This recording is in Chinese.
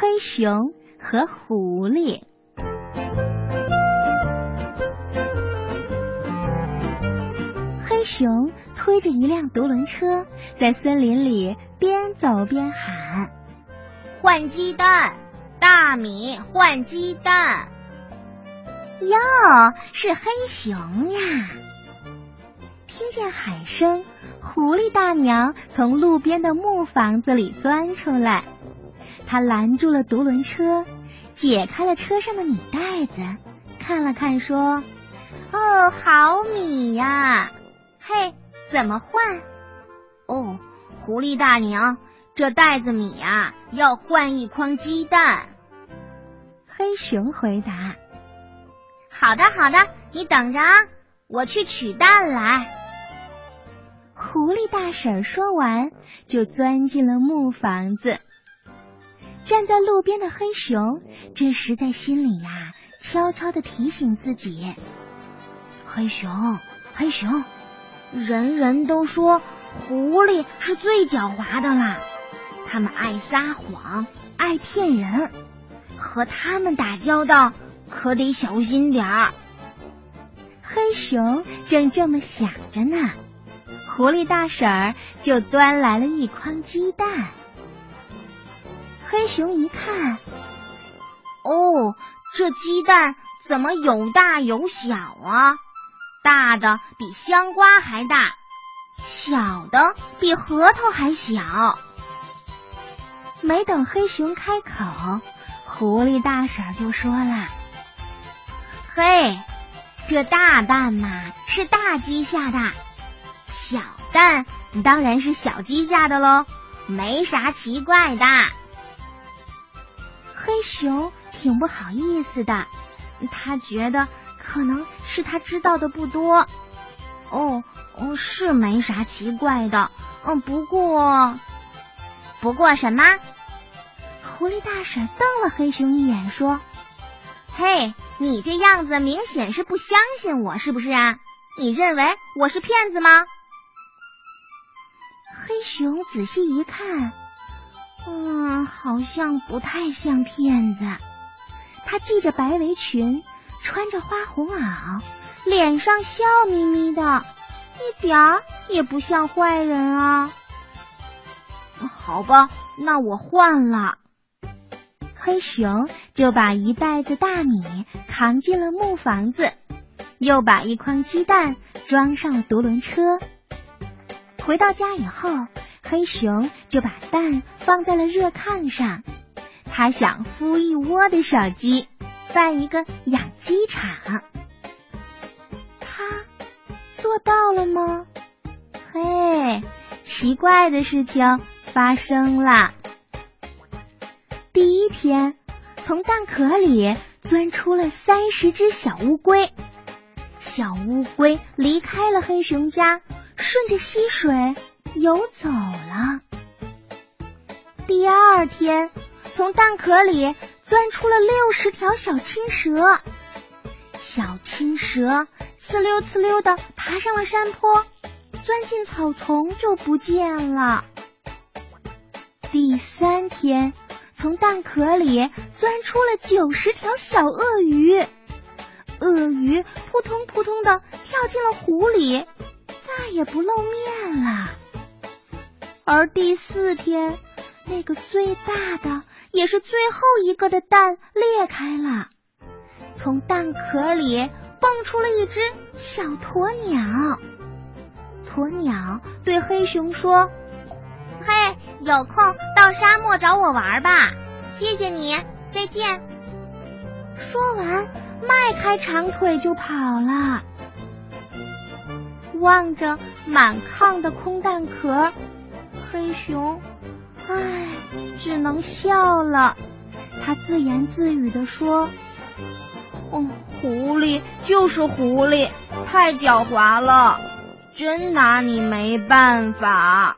黑熊和狐狸。黑熊推着一辆独轮车，在森林里边走边喊：“换鸡蛋，大米换鸡蛋。”哟，是黑熊呀！听见喊声，狐狸大娘从路边的木房子里钻出来。他拦住了独轮车，解开了车上的米袋子，看了看，说：“哦，好米呀！嘿，怎么换？哦，狐狸大娘，这袋子米呀，要换一筐鸡蛋。”黑熊回答：“好的，好的，你等着啊，我去取蛋来。”狐狸大婶说完，就钻进了木房子。站在路边的黑熊这时在心里呀，悄悄的提醒自己：“黑熊，黑熊，人人都说狐狸是最狡猾的啦，他们爱撒谎，爱骗人，和他们打交道可得小心点儿。”黑熊正这么想着呢。狐狸大婶儿就端来了一筐鸡蛋。黑熊一看，哦，这鸡蛋怎么有大有小啊？大的比香瓜还大，小的比核桃还小。没等黑熊开口，狐狸大婶就说了：“嘿，这大蛋嘛，是大鸡下的。”小蛋当然是小鸡下的喽，没啥奇怪的。熊挺不好意思的，他觉得可能是他知道的不多。哦哦，是没啥奇怪的。嗯，不过，不过什么？狐狸大婶瞪了黑熊一眼，说：“嘿，你这样子明显是不相信我，是不是啊？你认为我是骗子吗？”黑熊仔细一看，嗯，好像不太像骗子。他系着白围裙，穿着花红袄，脸上笑眯眯的，一点儿也不像坏人啊。好吧，那我换了。黑熊就把一袋子大米扛进了木房子，又把一筐鸡蛋装上了独轮车。回到家以后，黑熊就把蛋放在了热炕上。他想孵一窝的小鸡，办一个养鸡场。他做到了吗？嘿，奇怪的事情发生了。第一天，从蛋壳里钻出了三十只小乌龟。小乌龟离开了黑熊家。顺着溪水游走了。第二天，从蛋壳里钻出了六十条小青蛇。小青蛇呲溜呲溜的爬上了山坡，钻进草丛就不见了。第三天，从蛋壳里钻出了九十条小鳄鱼。鳄鱼扑通扑通的跳进了湖里。再也不露面了。而第四天，那个最大的也是最后一个的蛋裂开了，从蛋壳里蹦出了一只小鸵鸟。鸵鸟对黑熊说：“嘿，有空到沙漠找我玩吧，谢谢你，再见。”说完，迈开长腿就跑了。望着满炕的空蛋壳，黑熊，唉，只能笑了。他自言自语的说：“哦，狐狸就是狐狸，太狡猾了，真拿你没办法。”